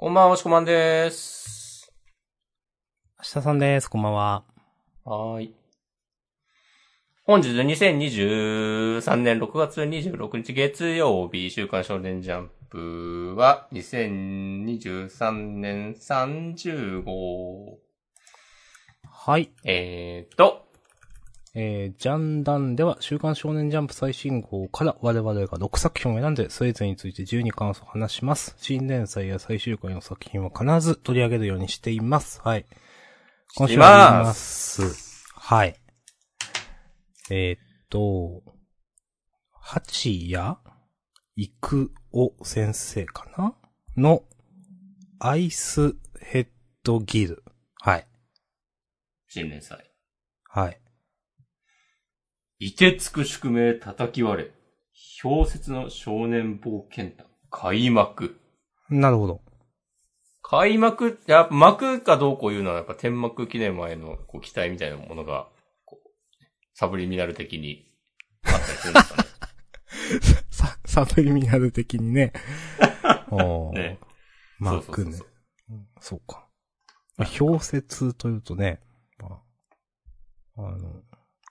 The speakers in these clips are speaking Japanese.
こんばんは、しこまんです。明日さんです。こんばんは。はーい。本日2023年6月26日月曜日、週刊少年ジャンプは2023年30号。はい。えーと、えー、ジャンダンでは、週刊少年ジャンプ最新号から我々が6作品を選んで、それぞれについて自由に感想を話します。新連載や最終回の作品は必ず取り上げるようにしています。はい。今週はます。はい。えー、っと、八谷育夫先生かなの、アイスヘッドギル。はい。新連載。はい。いてつく宿命叩き割れ。氷雪の少年冒険団。開幕。なるほど。開幕、いや、幕かどうこういうのはやっぱ天幕記念前のこう期待みたいなものが、こう、サブリミナル的にあったりするんですかね。サ、サブリミナル的にね。おーねマークねそうか。まあ氷雪というとね、まあ、あの、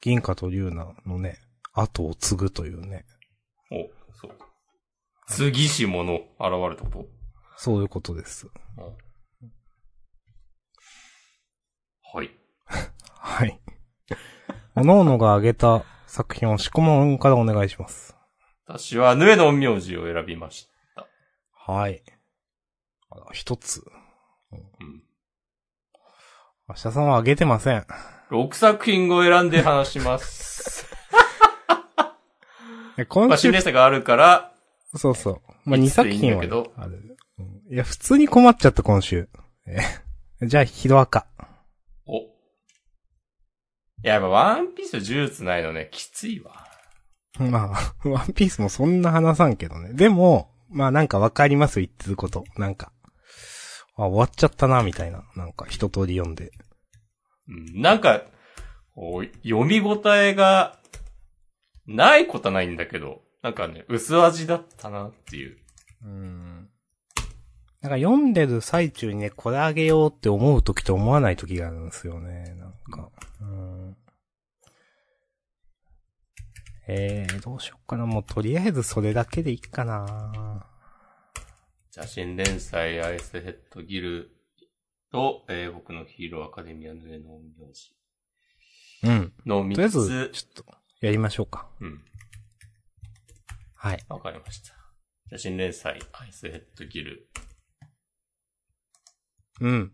銀河と龍奈のね、後を継ぐというね、お、そう。次し者現れたこと？そういうことです。はい。はい。おのおのが挙げた作品をしこもんからお願いします。私は、ヌエの陰陽師を選びました。はい。一つ。うん。明日さんは挙げてません。6作品を選んで話します。え 今まあ、週新連載があるから、そうそう。まあ、2いつで作品はいいある。うんいや、普通に困っちゃった、今週。え じゃあ、ヒロアカ。お。いや、やっぱワンピースと呪術ないのね、きついわ。まあ、ワンピースもそんな話さんけどね。でも、まあなんかわかります、言ってること。なんか。あ、終わっちゃったな、みたいな。なんか、一通り読んで。うん、なんか、読み応えが、ないことはないんだけど、なんかね、薄味だったなっていう。うん。なんか読んでる最中にね、これあげようって思う時と思わない時があるんですよね。なんか。うん。えー、どうしよっかな。もうとりあえずそれだけでいいかな。じゃあ、新連載アイスヘッドギルと、えー僕のヒーローアカデミアの上の陰陽師うん。のとりあえ3ず、つ。ちょっと、やりましょうか。うん。はい。わかりました。じゃあ、新連載アイスヘッドギル。うん。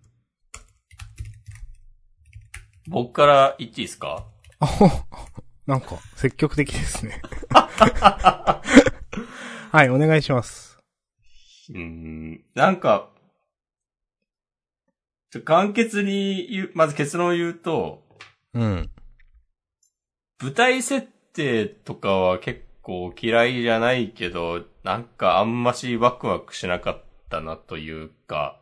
僕から言っていいですか？あほなんか、積極的ですね。はい、お願いします。うーん、なんか、ちょ簡潔に言う、まず結論を言うと、うん。舞台設定とかは結構嫌いじゃないけど、なんかあんましワクワクしなかったなというか、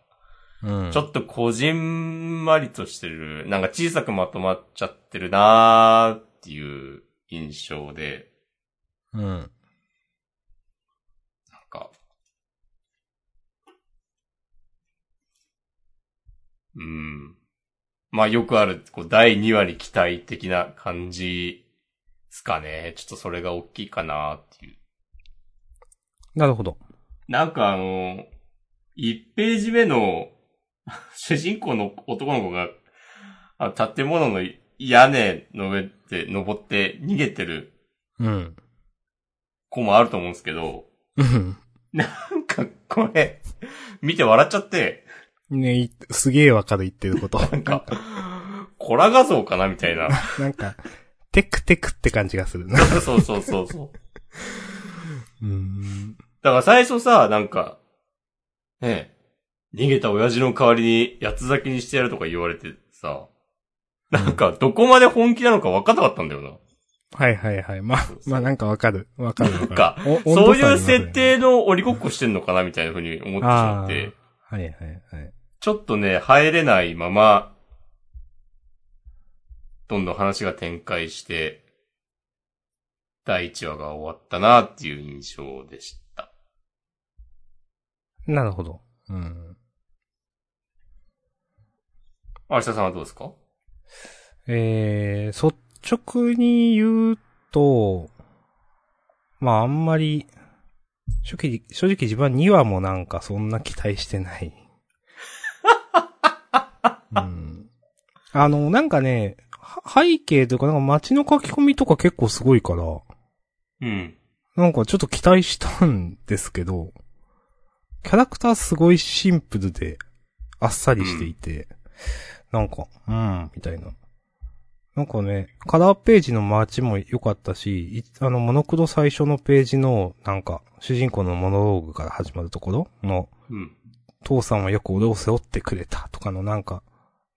うん。ちょっとこじんまりとしてる、なんか小さくまとまっちゃってるなーっていう印象で、うん。なんか、うん。まあよくある、こう、第2話に期待的な感じですかね。ちょっとそれが大きいかなっていう。なるほど。なんかあの、1ページ目の 主人公の男の子が、あ建物の屋根の上で登って逃げてるうん。子もあると思うんですけど、うん。なんかこれ、見て笑っちゃって、ねいすげえわかる言ってること。なんか、コラ画像かなみたいな。なんか、テクテクって感じがするな。そうそうそうそう。うん。だから最初さ、なんか、ねえ、逃げた親父の代わりに八つ咲きにしてやるとか言われてさ、なんかどこまで本気なのか分かんなかったんだよな。はいはいはい。まあそう、そうまあなんかわかる。わかるわなんかそういう設定の鬼ごっこしてんのかなみたいな風に思ってしまって、はいはいはい。ちょっとね、入れないまま、どんどん話が展開して、第1話が終わったなっていう印象でした。なるほど。うん。有田さんはどうですか？えー、率直に言うと、まああんまり、正直、正直自分は2話もなんかそんな期待してない。うん、あの、なんかね、は背景というかなんか街の書き込みとか結構すごいから、うん。なんかちょっと期待したんですけど、キャラクターすごいシンプルで、あっさりしていて、なんか、うん、みたいな。なんかね、カラーページの街も良かったし、いあの、モノクロ最初のページの、なんか、主人公のモノローグから始まるところの、うん。父さんはよく俺を背負ってくれたとかのなんか、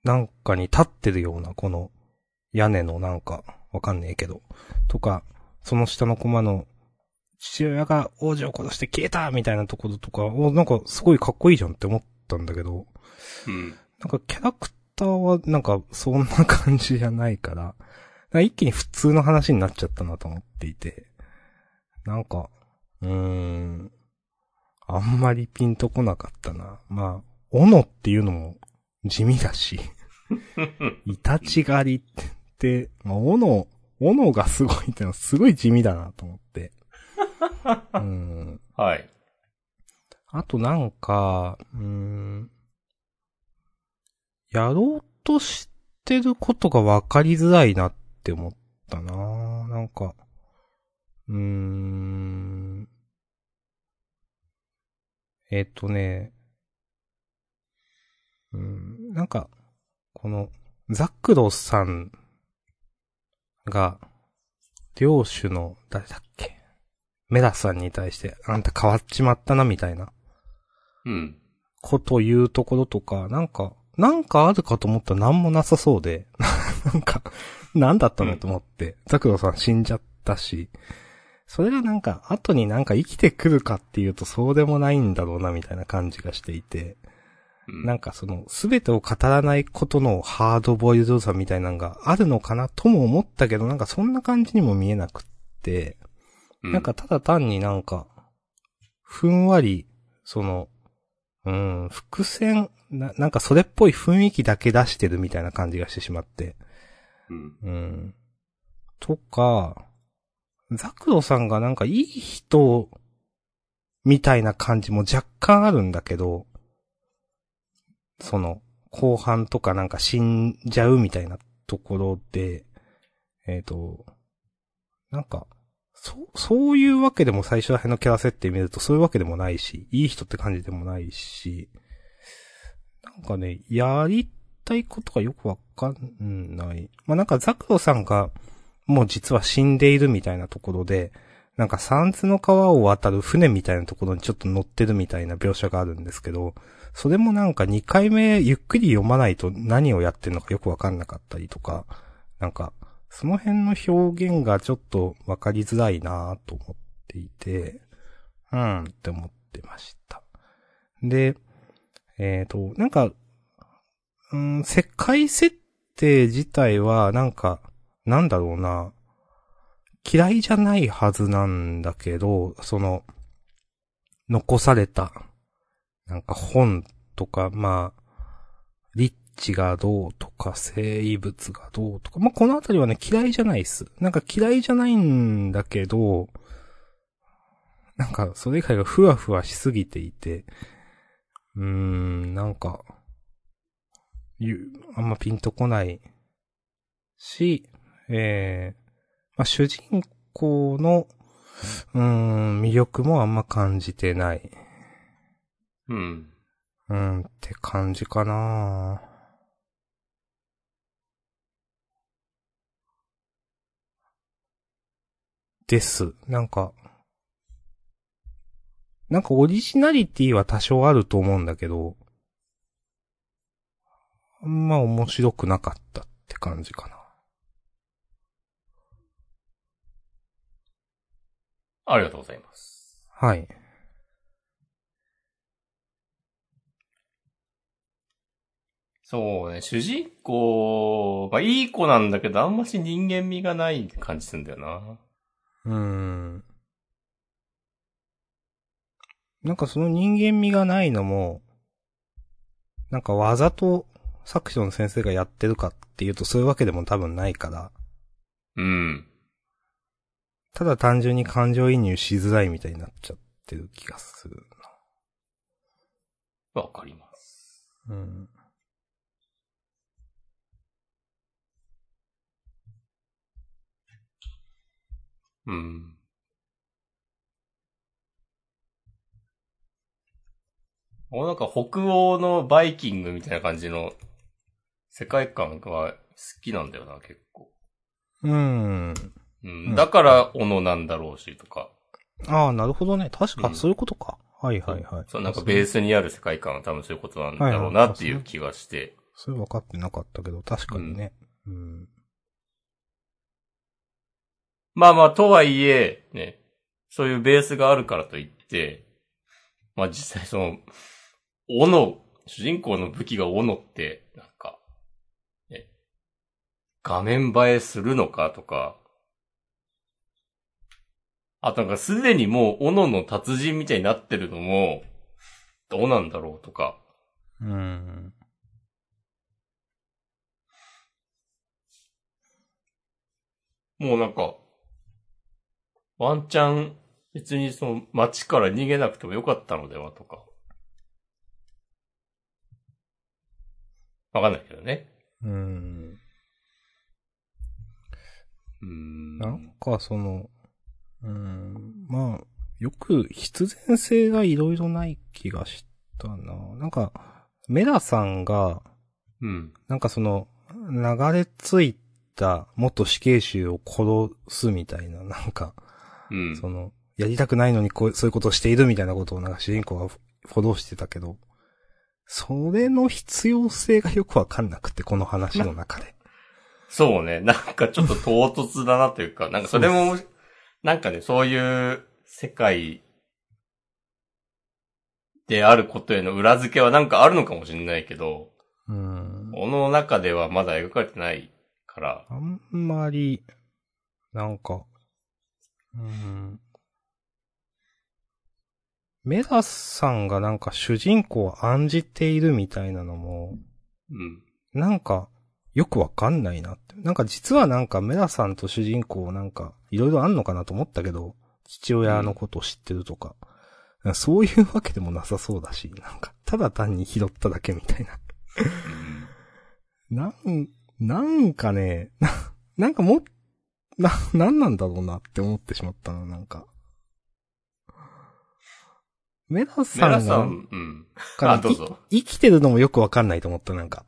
なんかに立ってるような、この、屋根のなんか、わかんねえけど、とか、その下のコマの、父親が王子を殺して消えたみたいなところとか、お、なんかすごいかっこいいじゃんって思ったんだけど、うん。なんかキャラクターはなんかそんな感じじゃないから、か一気に普通の話になっちゃったなと思っていて、なんか、うーん、あんまりピンとこなかったな。まあ、斧っていうのも地味だし、イタチ狩りって、まあ、斧、斧がすごいってのはすごい地味だなと思って。うん。はい。あとなんか、うーん、やろうとしてることが分かりづらいなって思ったななんか、うーん、えっ、とね、うん、なんか、この、ザクロさんが、領主の、誰だっけ？メラさんに対して、あんた変わっちまったな、みたいなうん。こと言うところとか、なんか、なんかあるかと思ったら何もなさそうで、なんか、なんだったのと思って、ザクロさん死んじゃったし、それがなんか、後になんか生きてくるかっていうとそうでもないんだろうな、みたいな感じがしていて、うん。なんかその、すべてを語らないことのハードボイルドさみたいなのがあるのかなとも思ったけど、なんかそんな感じにも見えなくって、うなんか、ただ単になんか、ふんわり、その、うん、伏線、な、なんかそれっぽい雰囲気だけ出してるみたいな感じがしてしまって。うん。うん。とか、ザクロさんがなんかいい人、みたいな感じも若干あるんだけど、その、後半とかなんか死んじゃうみたいなところで、えっ、と、なんか、そ、そういうわけでも最初ら辺のキャラ設定見るとそういうわけでもないし、いい人って感じでもないし、なんかね、やりたいことがよくわかんない。まあ、なんかザクロさんが、もう実は死んでいるみたいなところで、なんか三津の川を渡る船みたいなところにちょっと乗ってるみたいな描写があるんですけど、それもなんか2回目ゆっくり読まないと何をやってるのかよくわかんなかったりとか、なんか、その辺の表現がちょっとわかりづらいなと思っていて、うんって思ってました。で、えっ、と、なんか、うん、世界設定自体はなんか、なんだろうな、嫌いじゃないはずなんだけど、その、残された、なんか本とか、まあ、リッチがどうとか、生物がどうとか、まあ、このあたりはね、嫌いじゃないっす。なんか嫌いじゃないんだけど、なんか、それ以外がふわふわしすぎていて、うーん、なんか、ゆ、あんまピンとこないし、えー、まあ、主人公の、うーん、魅力もあんま感じてない。うん。うん、って感じかなです。なんか、なんかオリジナリティは多少あると思うんだけど、あんま面白くなかったって感じかな。ありがとうございます。はい。そうね、主人公がいい子なんだけど、あんまし人間味がない感じするんだよな。うーん。なんかその人間味がないのも、なんかわざと作詞の先生がやってるかっていうとそういうわけでも多分ないから、うん。ただ単純に感情移入しづらいみたいになっちゃってる気がするわかります。な。うん。うん。おなんか北欧のバイキングみたいな感じの世界観は好きなんだよな、結構。うん。うん。うんだから、斧なんだろうし、とか。ああ、なるほどね。確か、うんそういうことか。はいはいはい。そう、なんかベースにある世界観は多分そういうことなんだろうなっていう気がして。それ分かってなかったけど、確かにね。うん。まあまあ、とはいえ、ね、そういうベースがあるからといって、まあ実際その、斧、主人公の武器が斧って、なんか、ね、画面映えするのかとか、あとなんかすでにもう斧の達人みたいになってるのも、どうなんだろうとか、うん。もうなんか、ワンチャン別にその街から逃げなくてもよかったのではとか。わかんないけどね。うん。うーん。なんかその、うん、まあ、よく必然性がいろいろない気がしたな。なんか、メラさんが、うん。なんかその、流れ着いた元死刑囚を殺すみたいな、なんか、うん。その、やりたくないのにこうそういうことをしているみたいなことをなんか主人公がフォローしてたけど、それの必要性がよくわかんなくて、この話の中で。そうね。なんかちょっと唐突だなというか、なんかそれも、なんかね、そういう世界であることへの裏付けはなんかあるのかもしれないけど、うん。この中ではまだ描かれてないから、あんまり、なんか、うん。メラさんがなんか主人公を案じているみたいなのも、うん。なんか、よくわかんないなって。なんか実はなんかメラさんと主人公なんか、いろいろあんのかなと思ったけど、父親のことを知ってるとか、そういうわけでもなさそうだし、なんか、ただ単に拾っただけみたいな。なん、なんかね、な、なんかも、な、なんなんだろうなって思ってしまったな、なんか。メラメさんが、ラさん、うん。からあ、どうぞ。い生きてるのもよくわかんないと思った、なんか。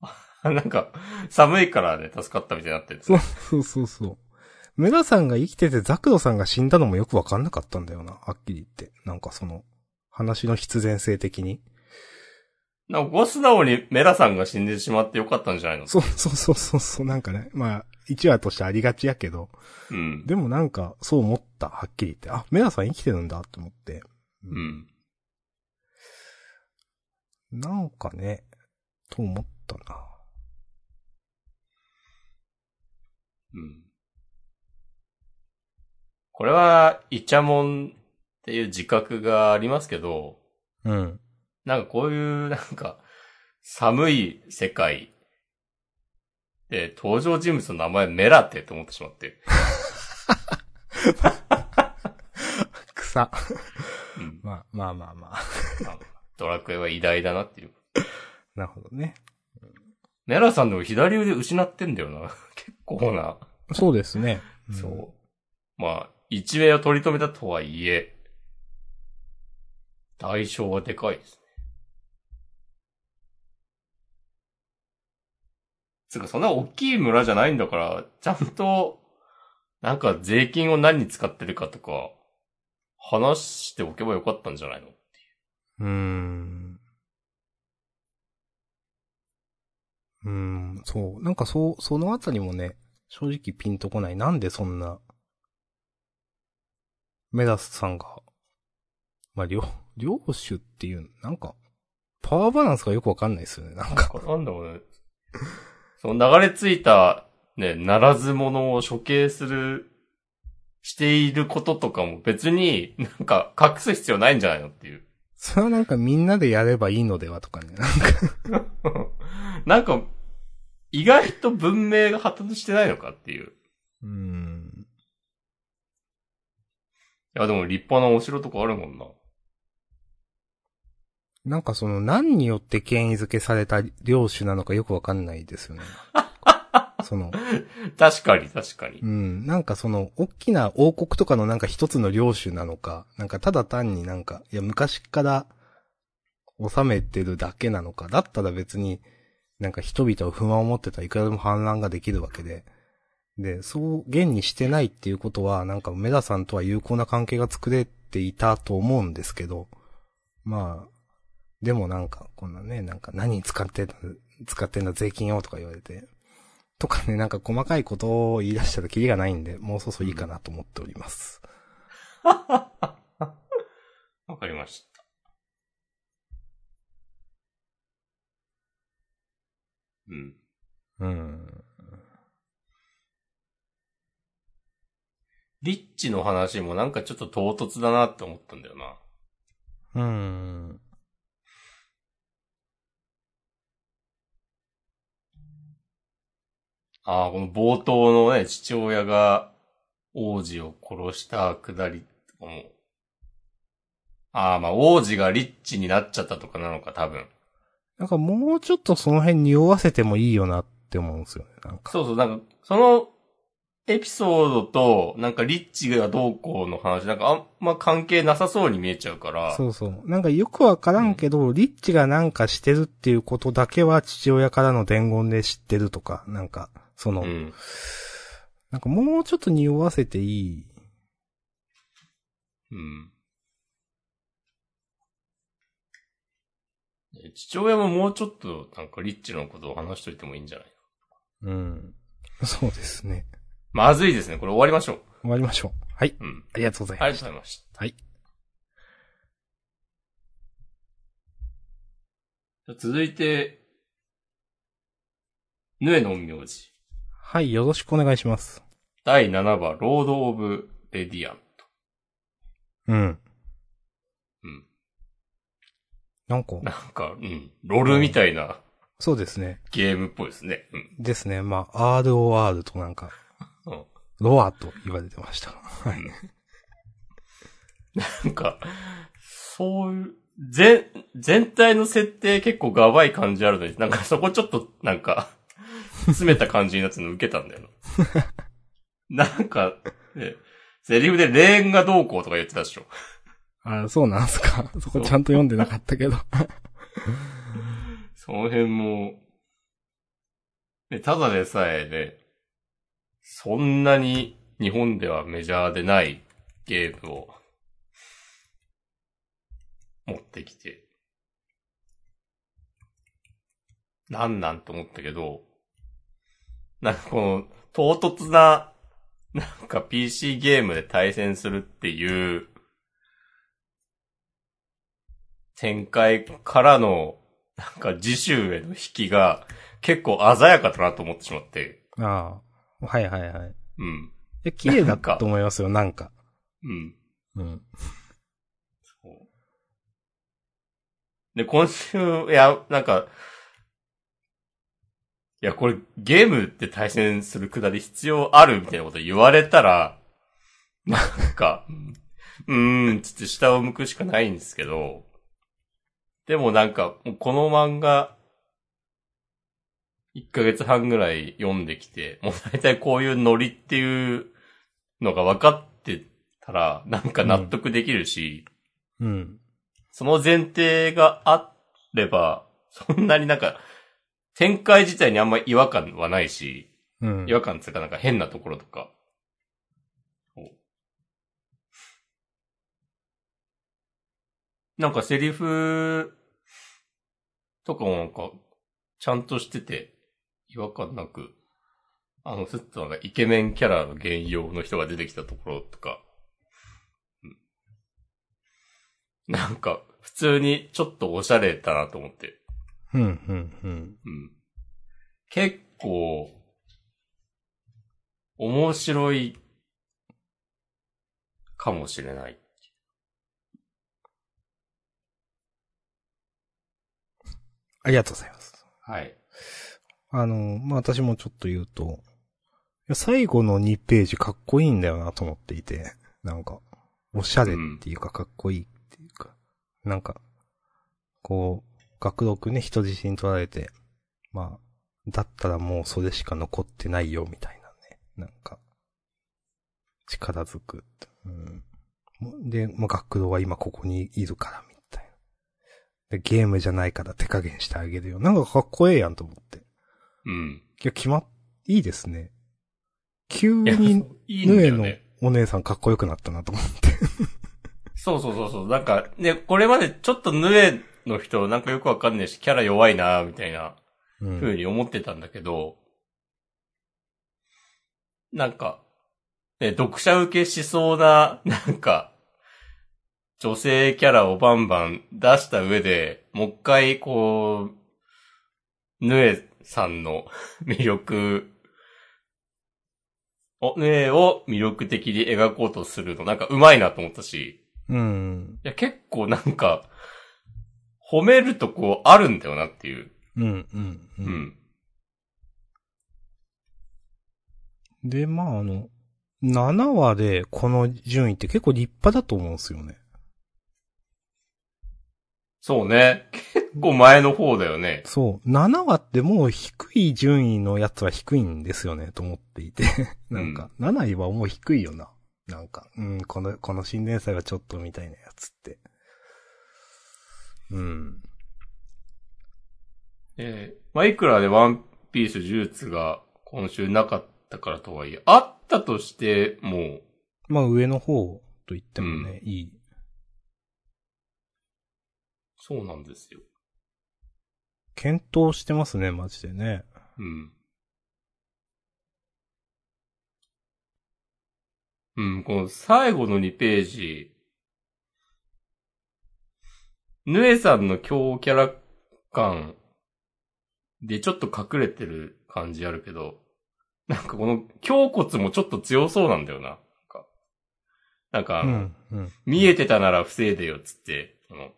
なんか、寒いからね、助かったみたいになってる。そう、そうそうそう。メラさんが生きててザクロさんが死んだのもよくわかんなかったんだよな、はっきり言って。なんかその、話の必然性的に。なんか、ご素直にメラさんが死んでしまってよかったんじゃないの？そうそうそうそうそう、なんかね、まあ、一話としてありがちやけど、うん。でもなんか、そう思った、はっきり言って。あ、メラさん生きてるんだって思って。うん。なんかね、と思ったな。うん。これは、イチャモンっていう自覚がありますけど、うん。なんかこういう、なんか、寒い世界で、登場人物の名前メラテって思ってしまって。草。うん。まあ、まあまあまあ。あドラクエは偉大だなっていう。なるほどね。メラさんでも左腕失ってんだよな。結構な。そうですね。んそう。まあ、一命を取り留めたとはいえ、代償はでかいですね。つうか、そんな大きい村じゃないんだから、ちゃんと、なんか税金を何に使ってるかとか、話しておけばよかったんじゃないの？うーん。うーん、そう。なんかそう、そのあたりもね、正直ピンとこない。なんでそんな、メダスさんが、まあ、領、領主っていう、なんか、パワーバランスがよくわかんないですよね、なんか。なんだろうね。その流れ着いた、ね、ならず者を処刑する、していることとかも別になんか隠す必要ないんじゃないのっていう。それはなんかみんなでやればいいのではとかね。なんかなんか、意外と文明が発達してないのかっていう。うーん。いや、でも立派なお城とかあるもんな。なんかその何によって権威づけされた領主なのかよくわかんないですよね。その、確かに、確かに。う。ん、なんかその、大きな王国とかのなんか一つの領主なのか、なんかただ単になんか、いや昔から治めてるだけなのか、だったら別になんか人々を不満を持ってたらいくらでも反乱ができるわけで、で、そう現にしてないっていうことは、なんか梅田さんとは友好な関係が作れていたと思うんですけど、まあ、でもなんか、こんなね、なんか何に使ってんだ、使ってんだ税金をとか言われて、とかね、なんか細かいことを言い出したらキリがないんで、もうそろそろいいかなと思っております。わかりました。うん。うん。リッチの話もなんかちょっと唐突だなって思ったんだよな。うん。ああ、この冒頭のね、父親が王子を殺したくだりとかも。ああ、まあ王子がリッチになっちゃったとかなのか、多分。なんかもうちょっとその辺匂わせてもいいよなって思うんですよね、なんか。そうそう、なんか、そのエピソードと、なんかリッチがどうこうの話、なんかあんま関係なさそうに見えちゃうから。そうそう。なんかよくわからんけど、リッチがなんかしてるっていうことだけは父親からの伝言で知ってるとか、なんか、その、うん。なんかもうちょっと匂わせていい。うん。え父親ももうちょっと、なんかリッチのことを話しといてもいいんじゃないうん。そうですね。まずいですね。これ終わりましょう。終わりましょう。はい。うん。ありがとうございありがました。とうございました。はい。続いて、ヌエの陰陽師。はい、よろしくお願いします。第7話、ロード・オブ・レディアント。うん。うん。なんか、なんか、うん。ロールみたいなそうですね。ゲームっぽいですね。うん。ですね。まあ、ROR となんか、うんロアと言われてました。はい。なんか、そういう、全、全体の設定結構ガバい感じあるのに、なんかそこちょっと、なんか、詰めた感じになってるの受けたんだよな。なんか、ね、セリフでレーンがどうこうとか言ってたでしょ。あ、そうなんすか。そこちゃんと読んでなかったけど。その辺も、ね、ただでさえね、そんなに日本ではメジャーでないゲームを持ってきて、なんなんと思ったけど、なんかこの唐突な、なんか PC ゲームで対戦するっていう展開からのなんか次週への引きが結構鮮やかだなと思ってしまって。ああ。はいはいはい。うん。え、綺麗だなんかと思いますよ、なんか。うん。うん。そうで、今週、いや、なんか、いや、これゲームで対戦するくだり必要あるみたいなこと言われたら、なんか、うーん、つって下を向くしかないんですけど、でもなんか、この漫画、1ヶ月半ぐらい読んできて、もう大体こういうノリっていうのが分かってたら、なんか納得できるし、うん。その前提があれば、そんなになんか、展開自体にあんま違和感はないし、うん違。和感っていうかなんか変なところとか。なんかセリフとかもなんか、ちゃんとしてて、違和感なく、あの、ずっとなんかイケメンキャラの原用の人が出てきたところとか、うんなんか、普通にちょっとおしゃれだなと思って。うん、うん、うん。うん。結構、面白い、かもしれない。ありがとうございます。はい。あの、まあ、私もちょっと言うと、最後の2ページかっこいいんだよなと思っていて、なんか、おしゃれっていうかかっこいいっていうか、なんか、こう、学録ね、人質に取られて、まあ、だったらもうそれしか残ってないよ、みたいなね。なんか、力づく。うん。で、まあ、学童は今ここにいるから、みたいな。で、ゲームじゃないから手加減してあげるよ。なんかかっこええやんと思って。うん。いや、決まっ、いいですね。急に、ヌエの。お姉さんかっこよくなったなと思って。そうそうそうそう。なんか、ね、これまでちょっとヌエの人、なんかよくわかんないし、キャラ弱いなみたいなうん。風に思ってたんだけど、なんか、ね、読者受けしそうな、なんか、女性キャラをバンバン出した上で、もう一回、こう、ヌエさんの 魅力、お、ヌエを魅力的に描こうとするの、なんか上手いなと思ったし、うん。いや、結構なんか、褒めるとこあるんだよなっていう。うん、うん、う。うんん。で、まあ、あの、7話でこの順位って結構立派だと思うんですよね。そうね。結構前の方だよね。そう。7話ってもう低い順位のやつは低いんですよね、と思っていて。なんか、7位はもう低いよな。なんか、うん、この、この新連載はちょっとみたいなやつって。うん。えーまあ、いくらでワンピース呪術が今週なかったからとはいえ、あったとしても、まあ上の方と言ってもね、いい。そうなんですよ。検討してますね、マジでね。うん。うん、この最後の2ページ、ヌエさんの強キャラ感でちょっと隠れてる感じあるけど、なんかこの胸骨もちょっと強そうなんだよな。なんか、うん、うん。見えてたなら防いでよっつって、その、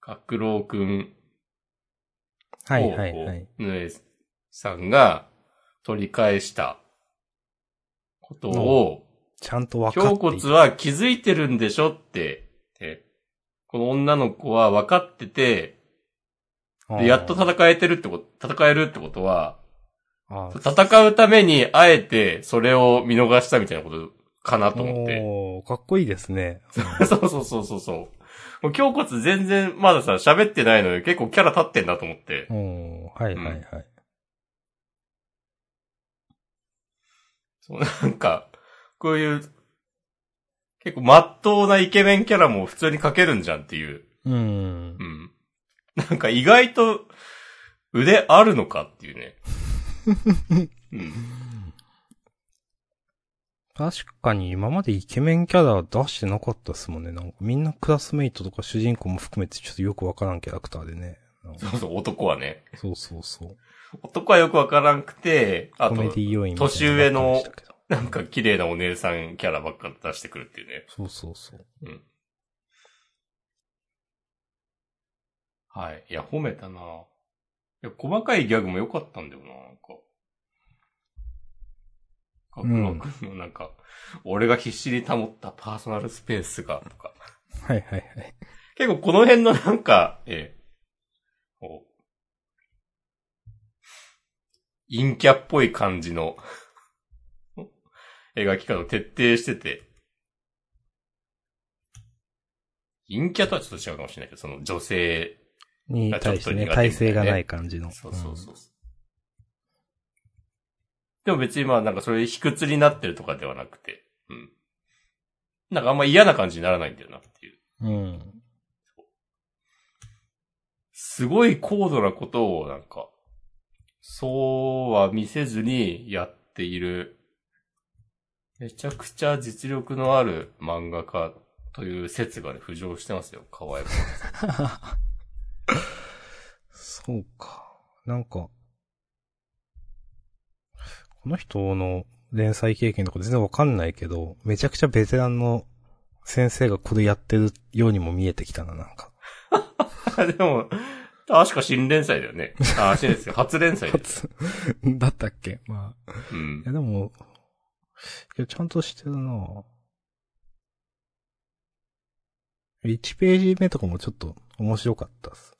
角郎くんはいはいはい。ヌエさんが取り返したことを、ちゃんと分かってい胸骨は気づいてるんでしょってこの女の子は分かってて、でやっと戦えてるってこと、戦えるってことは、戦うためにあえてそれを見逃したみたいなことかなと思って。おーかっこいいですね。そうそうそうそうそう。もう胸骨全然まださ、喋ってないのに結構キャラ立ってんなと思って。おーはいはいはい。そう、なんか、こういう、結構まっとうなイケメンキャラも普通に描けるんじゃんっていう。うんう。ん。なんか意外と腕あるのかっていうね。うん。確かに今までイケメンキャラ出してなかったっすもんね。なんかみんなクラスメイトとか主人公も含めてちょっとよくわからんキャラクターでね。そうそう、男はね。そうそうそう。男はよくわからんくて、あと年上の なんか綺麗なお姉さんキャラばっか出してくるっていうね。そうそうそう。うん。はい。いや、褒めたな。いや、細かいギャグも良かったんだよな、なんか。かくろくんのなんか、俺が必死に保ったパーソナルスペースが、とか。はいはいはい。結構この辺のなんか、ええ、こう、陰キャっぽい感じの描き方を徹底してて、陰キャとはちょっと違うかもしれないけど、その女性、に対してね、体勢がない感じの。そうそうそう。でも別にまあなんかそれ卑屈になってるとかではなくて、うん。なんかあんま嫌な感じにならないんだよなっていう。うん。うん。すごい高度なことをなんか、そうは見せずにやっている、めちゃくちゃ実力のある漫画家という説がね、浮上してますよ、河合君。そうか。なんか、この人の連載経験とか全然わかんないけど、めちゃくちゃベテランの先生がこれやってるようにも見えてきたな、なんか。でも、確か新連載だよね。あー、新連載。初連載です。初だったっけ？まあ。うんい。や、でも、いや、ちゃんとしてるな1ページ目とかもちょっと面白かったっす。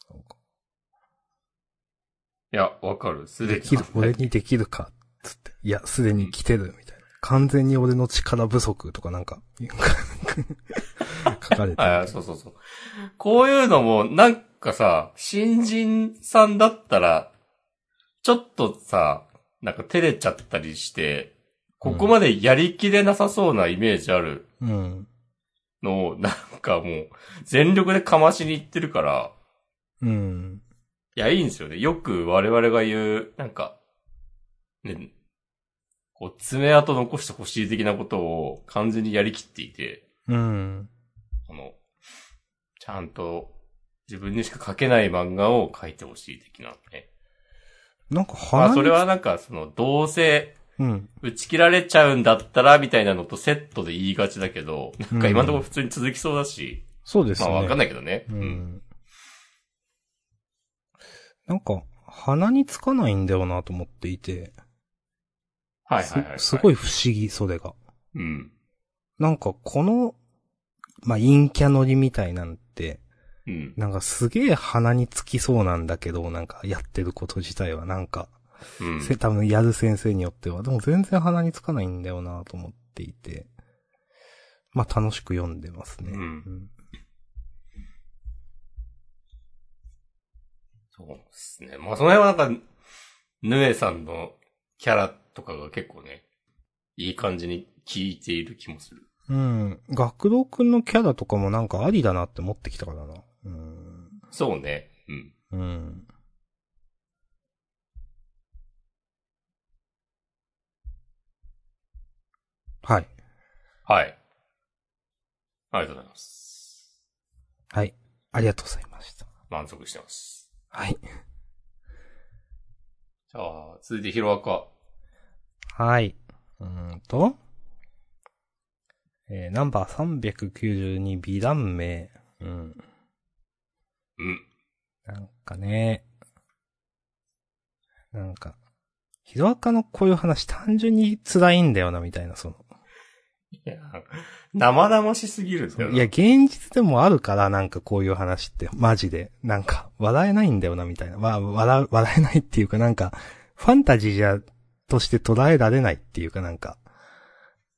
いや、わかる。すでに。できる、俺にできるか、つって。いや、すでに来てる、みたいな。完全に俺の力不足とかなんか、書かれてあそうそうそう。こういうのも、なんかさ、新人さんだったら、ちょっとさ、なんか照れちゃったりして、ここまでやりきれなさそうなイメージあるうん。のを、なんかもう、全力でかましにいってるから、うん。いや、いいんですよね。よく我々が言う、なんか、ね、こう、爪痕残してほしい的なことを完全にやりきっていて、うん。この、ちゃんと自分にしか描けない漫画を描いてほしい的なね。なんかまあそれはなんかその、どうせうん。打ち切られちゃうんだったらみたいなのとセットで言いがちだけど、なんか今のところ普通に続きそうだし、そうですね。まあわかんないけどね。ううん。ん。なんか、鼻につかないんだよなと思っていて。はいはいはい、はい。すすごい不思議、それが。うん。なんか、この、まあ、陰キャノリみたいなんて、うん。なんかすげえ鼻につきそうなんだけど、なんかやってること自体はなんか、うん。せ多分やる先生によっては、でも全然鼻につかないんだよなと思っていて、まあ楽しく読んでますね。うんそうですね。まあその辺はなんか、ヌエさんのキャラとかが結構ね、いい感じに効いている気もする。うん。学童くんのキャラとかもなんかありだなって思ってきたからな。うん。そうね。うん。うん。はい。はい。ありがとうございます。はい。ありがとうございました。満足してます。はい。じゃあ、続いてヒロアカ。はい。うーんと、えー、ナンバー392美談名。うん。うん。なんかね、なんか、ヒロアカのこういう話単純に辛いんだよな、みたいな、その。いや、生々しすぎるんだよな。いや、現実でもあるから、なんかこういう話って、マジで。なんか、笑えないんだよな、みたいな。まあ、笑う、笑えないっていうか、なんか、ファンタジーじゃ、として捉えられないっていうか、なんか、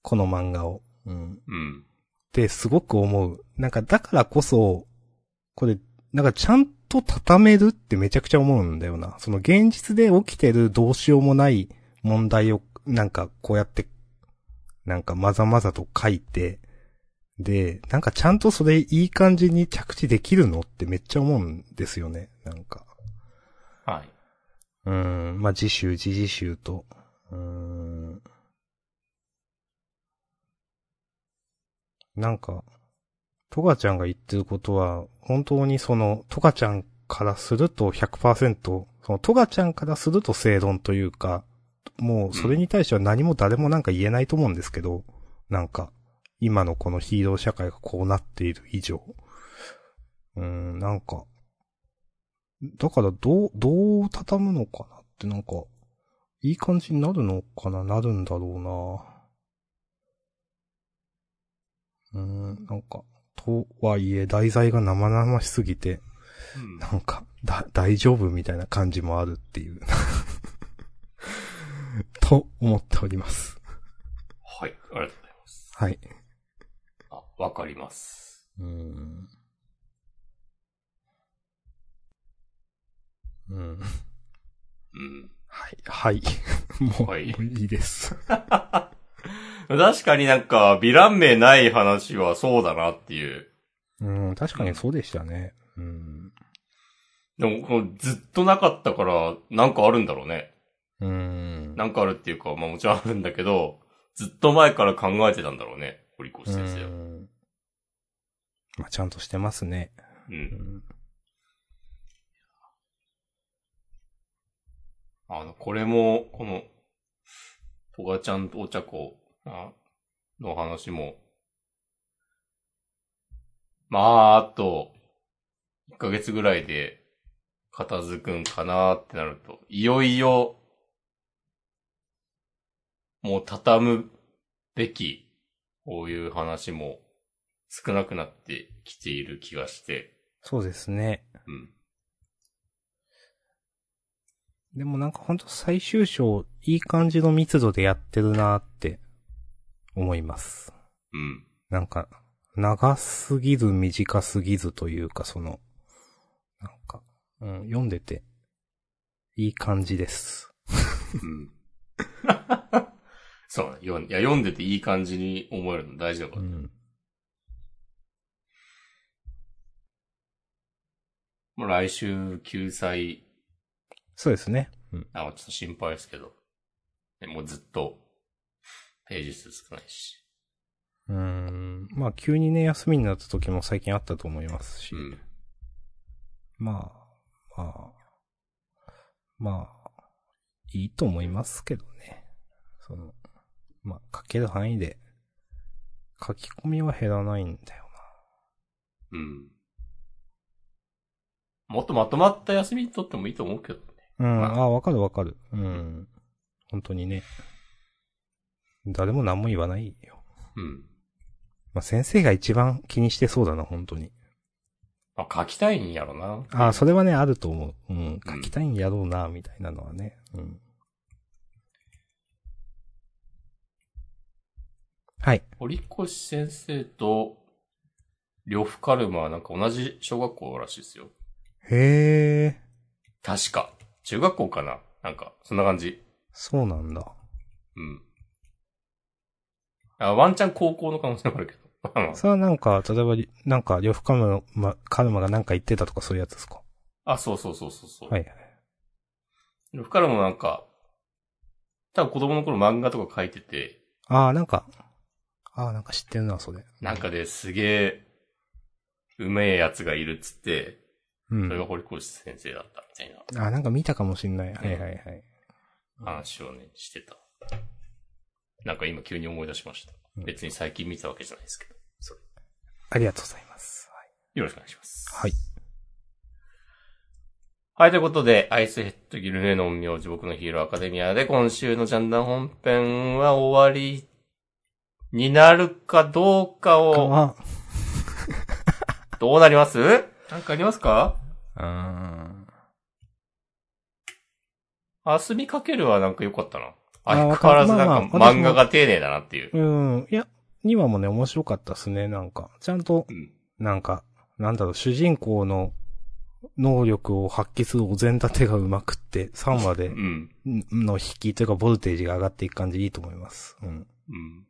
この漫画を。うん。うん。ってすごく思う。なんか、だからこそ、これ、なんかちゃんと畳めるってめちゃくちゃ思うんだよな。その現実で起きてるどうしようもない問題を、なんかこうやって、なんかまざまざと書いて、で、なんかちゃんとそれいい感じに着地できるのってめっちゃ思うんですよね。なんか。はい。うーん、まあ、自習、自自習と、うーん。なんか、トガちゃんが言ってることは、本当にその、トガちゃんからすると100%、そのトガちゃんからすると正論というか、もうそれに対しては何も誰もなんか言えないと思うんですけど、なんか、今のこのヒーロー社会がこうなっている以上。うーん、なんか、だからどう、どう畳むのかなってなんか、いい感じになるのかななるんだろうなうーん、なんか、とはいえ題材が生々しすぎて、うん。なんか、だ、大丈夫みたいな感じもあるっていう。と思っております。はい。ありがとうございます。はい。あ、わかります。うーん。うん。うん。はい、はい。もう、はいもういいです。確かになんか、ヴィラン名ない話はそうだなっていう。うん、確かにそうでしたね。うん。でも、このずっとなかったから、なんかあるんだろうね。うん。なんかあるっていうか、まあもちろんあるんだけど、ずっと前から考えてたんだろうね。堀越先生は。うんまあ、ちゃんとしてますね。う。うんん。あの、これも、この、トガちゃんとお茶子あの話も、まあ、あと、1ヶ月ぐらいで片付くんかなってなると、いよいよ、もう畳むべき、こういう話も少なくなってきている気がして、そうですね。うん。でもなんかほんと最終章、いい感じの密度でやってるなーって思います。うん。なんか、長すぎず短すぎずというか、その、なんか、うん、読んでて、いい感じです。うん。そうね。読んいや、読んでていい感じに思えるの大事だから。うん。もう来週救済、そうですね。うん。あ、ちょっと心配ですけど。ねもうずっと、ページ数少ないし。うーん。まあ、急にね、休みになった時も最近あったと思いますし。うん。まあ、まあ、まあ、いいと思いますけどね。その、まあ、書ける範囲で、書き込みは減らないんだようん。もっとまとまった休み取ってもいいと思うけどね。な。うん、まあああ、わかるわかる。うん。本当にね。誰も何も言わないよ。うん。まあ、先生が一番気にしてそうだな、本当に。まあ、書きたいんやろな。ああ、それはね、あると思う。うん。書きたいんやろうな、みたいなのはね。うん。はい。堀越先生と、呂布カルマはなんか同じ小学校らしいですよ。へえ、確か。中学校かな？なんか、そんな感じ。そうなんだ。うん。あ、ワンチャン高校の可能性もあるけど。それはなんか、例えば、なんか、呂布カルマ、ま、カルマがなんか言ってたとかそういうやつですか？あ、そうそうそうそうそう。はいはい。呂布カルマもなんか、多分子供の頃漫画とか書いてて、ああ、なんか、ああ、なんか知ってるな、それ。なんかですげえ、うめえやつがいるっつって、うん。それが堀越先生だったみたいなああ、なんか見たかもしんない。はいはいはい。話をね、してた。なんか今急に思い出しました。うん別に最近見たわけじゃないですけど。それ。ありがとうございます。よろしくお願いします。はい。はい、ということで、アイスヘッドギルネの名字僕のヒーローアカデミアで今週のジャンダン本編は終わりになるかどうかかを、は、どうなります？なんかありますか？うーん。あすみかけるはなんか良かったな。あ相変わらずなんか漫画が丁寧だなっていう。うん。いや、2話もね、面白かったっすね、なんか。ちゃんとう、ん。なんか、なんだろう、主人公の能力を発揮するお膳立てがうまくって、3話でうん。の引きというか、ボルテージが上がっていく感じいいと思います。うん。うん。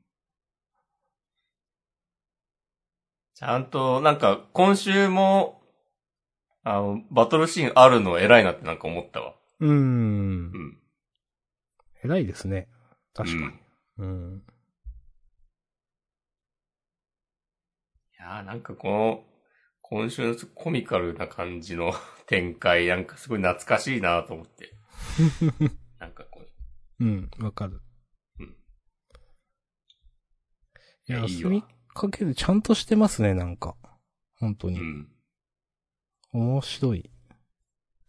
ちゃんと、なんか、今週も、あの、バトルシーンあるの偉いなってなんか思ったわ。うーんう。ん。偉いですね。確かに。うんうん。いやーなんかこの、今週のコミカルな感じの 展開、なんかすごい懐かしいなと思って。なんかこう、うん、わかる。うん。いや、いいわすみかける、ちゃんとしてますね、なんか。本当に。うん。面白い。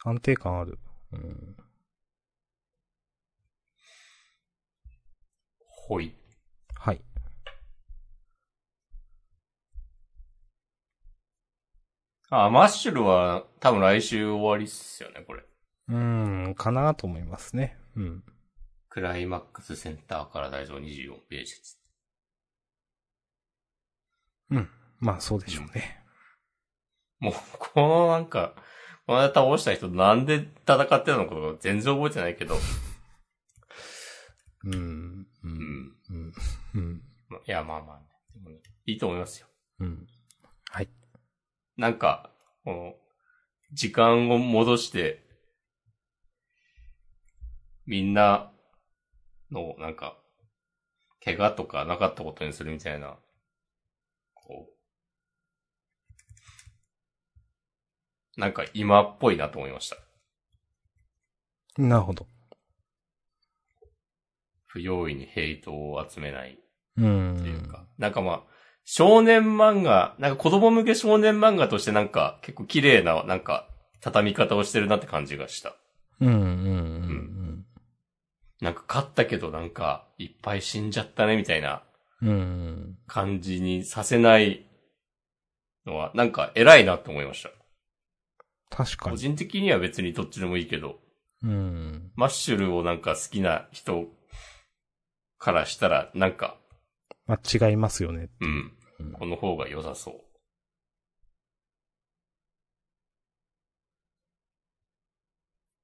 安定感ある。うん。ほい。はい。あ、マッシュルは多分来週終わりっすよね、これ。うーん、かなと思いますね。うん。クライマックスセンターから大丈夫24ページです。うん。まあ、そうでしょうね。もう、このなんか、この間倒した人なんで戦ってたのか全然覚えてないけど。うん。う。うんん。うん。うん。まいや、まあまあ、ねいいと思いますよ。うん。はい。なんか、この、時間を戻して、みんなの、なんか、怪我とかなかったことにするみたいな、こう、なんか今っぽいなと思いました。なるほど。不用意にヘイトを集めないうん。っていうか、なんかまあ、少年漫画、なんか子供向け少年漫画としてなんか結構綺麗な、なんか畳み方をしてるなって感じがした。うんうんうんなんか勝ったけどなんか、いっぱい死んじゃったねみたいなうん。うん。感じにさせないのは、なんか偉いなって思いました。個確かに。人的には別にどっちでもいいけど、うん。マッシュルをなんか好きな人からしたら、なんか、まあ、違いますよね。うん、うんこの方が良さそう。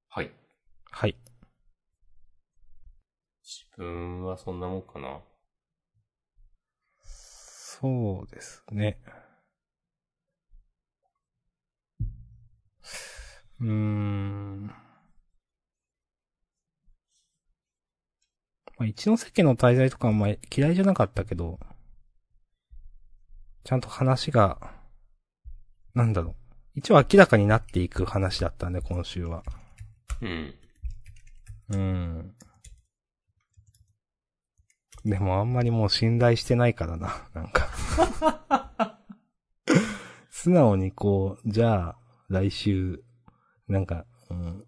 はい。はい。自分はそんなもんかな。そうですね。うーん。まあ、一ノ瀬家の滞在とかはまあ嫌いじゃなかったけど、ちゃんと話が、なんだろう。一応明らかになっていく話だったんで、今週は。うん。うん。でもあんまりもう信頼してないからな、なんか。素直にこう、じゃあ、来週、なんか、うん。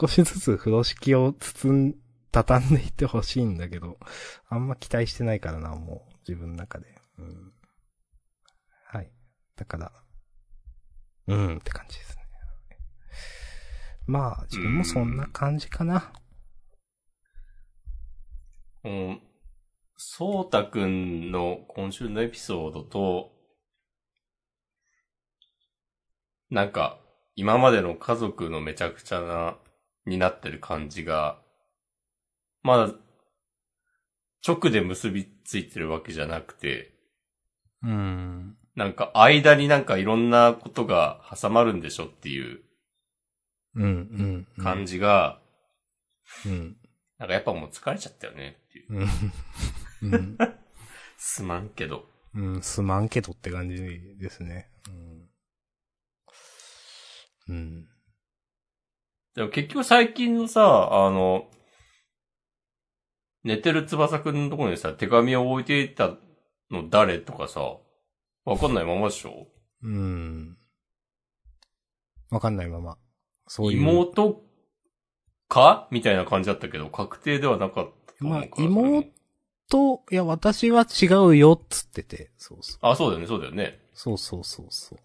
少しずつ風呂敷を包ん、畳んでいってほしいんだけど、あんま期待してないからな、もう、自分の中で。うん。はい。だから、うんって感じですね。まあ、自分もそんな感じかな。うん。そうたくんの今週のエピソードと、なんか、今までの家族のめちゃくちゃな、になってる感じが、まだ、直で結びついてるわけじゃなくて、うん。なんか間になんかいろんなことが挟まるんでしょっていううん、うん。うん感じが、うん。なんかやっぱもう疲れちゃったよねっていう。うん。うん。すまんけど。うん、すまんけどって感じですね。うん。うん。でも結局最近のさ、あの、寝てる翼くんのところにさ、手紙を置いていたの誰とかさ、わかんないままでしょ？うん。わかんないまま。そういう。妹か？みたいな感じだったけど、確定ではなかったと思うから。まあ妹と、いや、私は違うよ、っつってて。そうそう。あ、そうだよね、そうだよね。そうそうそうそう。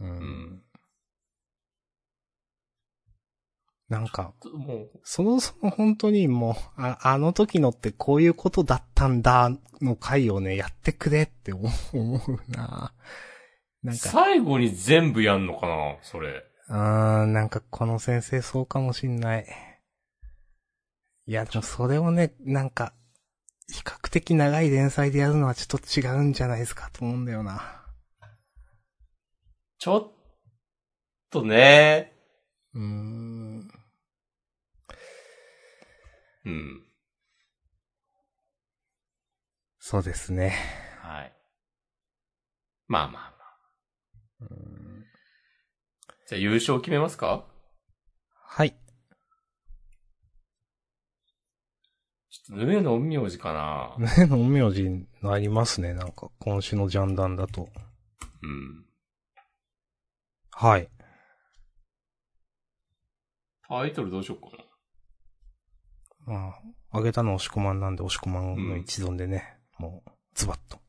うん。んなんか、もう、そもそも本当にもう、あ、あの時のってこういうことだったんだの回をね、やってくれって思う思うななんか、最後に全部やんのかなそれ。うーん、なんかこの先生そうかもしんない。いや、でもそれをね、なんか、比較的長い連載でやるのはちょっと違うんじゃないですかと思うんだよな。ちょっとね。うーん。うん。そうですね。はい。まあまあまあ。うーんじゃあ優勝決めますか？はい。ちょっと、ヌエの陰陽師かなねの名字になりますね、なんか、今週のジャンダンだと。うん。はい。タイトルどうしようかな。まあ、あげたの押し込まんなんで押し込まんの一存でね、もう、ズバッと。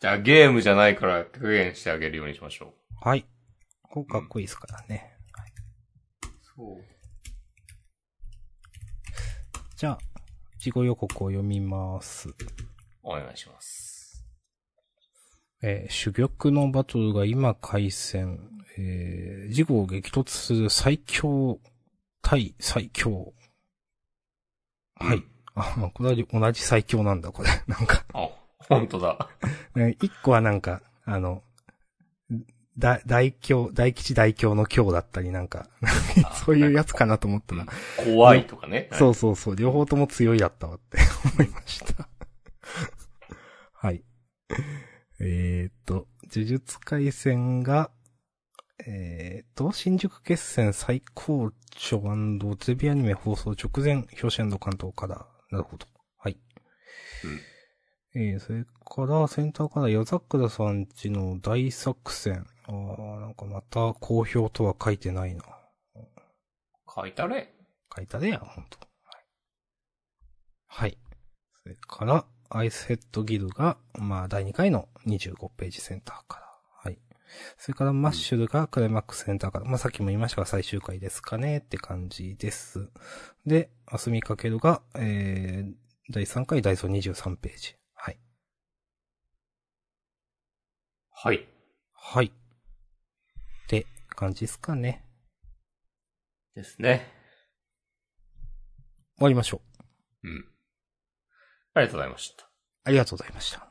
じゃあゲームじゃないから格言してあげるようにしましょう。はい。ここかっこいいですからね。そう。じゃあ、事後予告を読みます。お願いします。えー珠玉のバトルが今開戦。えー、事後を激突する最強対最強。はい。うんあ、これは同じ最強なんだ、これ。なんか、あ、本当だ。ね一個はなんか、あの、大、大凶、大吉大凶の凶だったりなんか、そういうやつかなと思ったら、怖いとかね。そうそうそう、両方とも強いだったわって思いました。はい。えーっと、呪術回戦が、えーっと、新宿決戦最高潮テレビアニメ放送直前、表紙関東から、なるほど。はい。うんえー、それから、センターから夜桜さんちの大作戦。あー、なんかまた好評とは書いてないな。書いたれ。書いたでや、ほんと。はい。はい。それから、アイスヘッドギルが、まあ、第2回の25ページセンターから。はい。それから、マッシュルがクライマックスセンターから。まあ、さっきも言いましたが、最終回ですかねって感じです。で、アスミかけるが、えー、第3回ダイソー23ページ。はい。はい。はい。って感じですかね。ですね。終わりましょう。うん。ありがとうございました。ありがとうございました。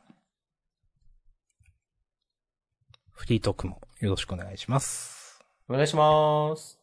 フリートークもよろしくお願いします。お願いします。